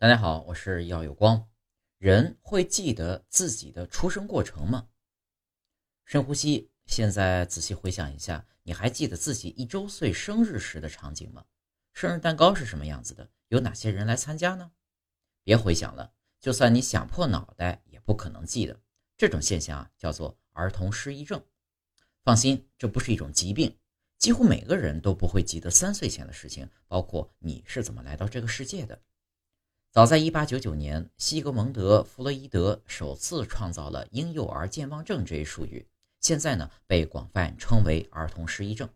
大家好，我是耀有光。人会记得自己的出生过程吗？深呼吸，现在仔细回想一下，你还记得自己一周岁生日时的场景吗？生日蛋糕是什么样子的？有哪些人来参加呢？别回想了，就算你想破脑袋，也不可能记得。这种现象啊，叫做儿童失忆症。放心，这不是一种疾病，几乎每个人都不会记得三岁前的事情，包括你是怎么来到这个世界的。早在1899年，西格蒙德·弗洛伊德首次创造了婴幼儿健忘症这一术语，现在呢被广泛称为儿童失忆症。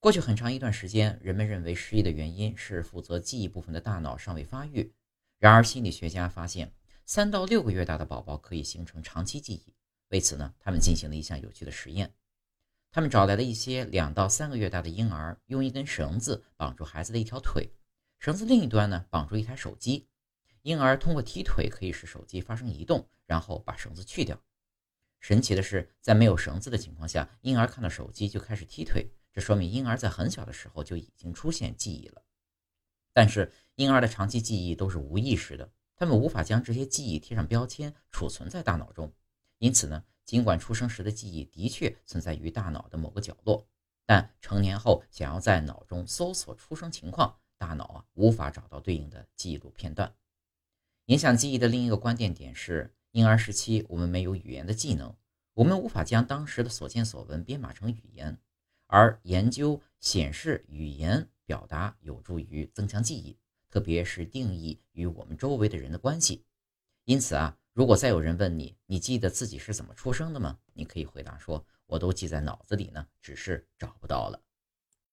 过去很长一段时间，人们认为失忆的原因是负责记忆部分的大脑尚未发育。然而，心理学家发现，三到六个月大的宝宝可以形成长期记忆。为此呢，他们进行了一项有趣的实验。他们找来了一些两到三个月大的婴儿，用一根绳子绑住孩子的一条腿。绳子另一端呢，绑住一台手机，婴儿通过踢腿可以使手机发生移动，然后把绳子去掉。神奇的是，在没有绳子的情况下，婴儿看到手机就开始踢腿，这说明婴儿在很小的时候就已经出现记忆了。但是，婴儿的长期记忆都是无意识的，他们无法将这些记忆贴上标签，储存在大脑中。因此呢，尽管出生时的记忆的确存在于大脑的某个角落，但成年后想要在脑中搜索出生情况。大脑啊无法找到对应的记录片段。影响记忆的另一个关键点是，婴儿时期我们没有语言的技能，我们无法将当时的所见所闻编码成语言。而研究显示，语言表达有助于增强记忆，特别是定义与我们周围的人的关系。因此啊，如果再有人问你，你记得自己是怎么出生的吗？你可以回答说：“我都记在脑子里呢，只是找不到了。”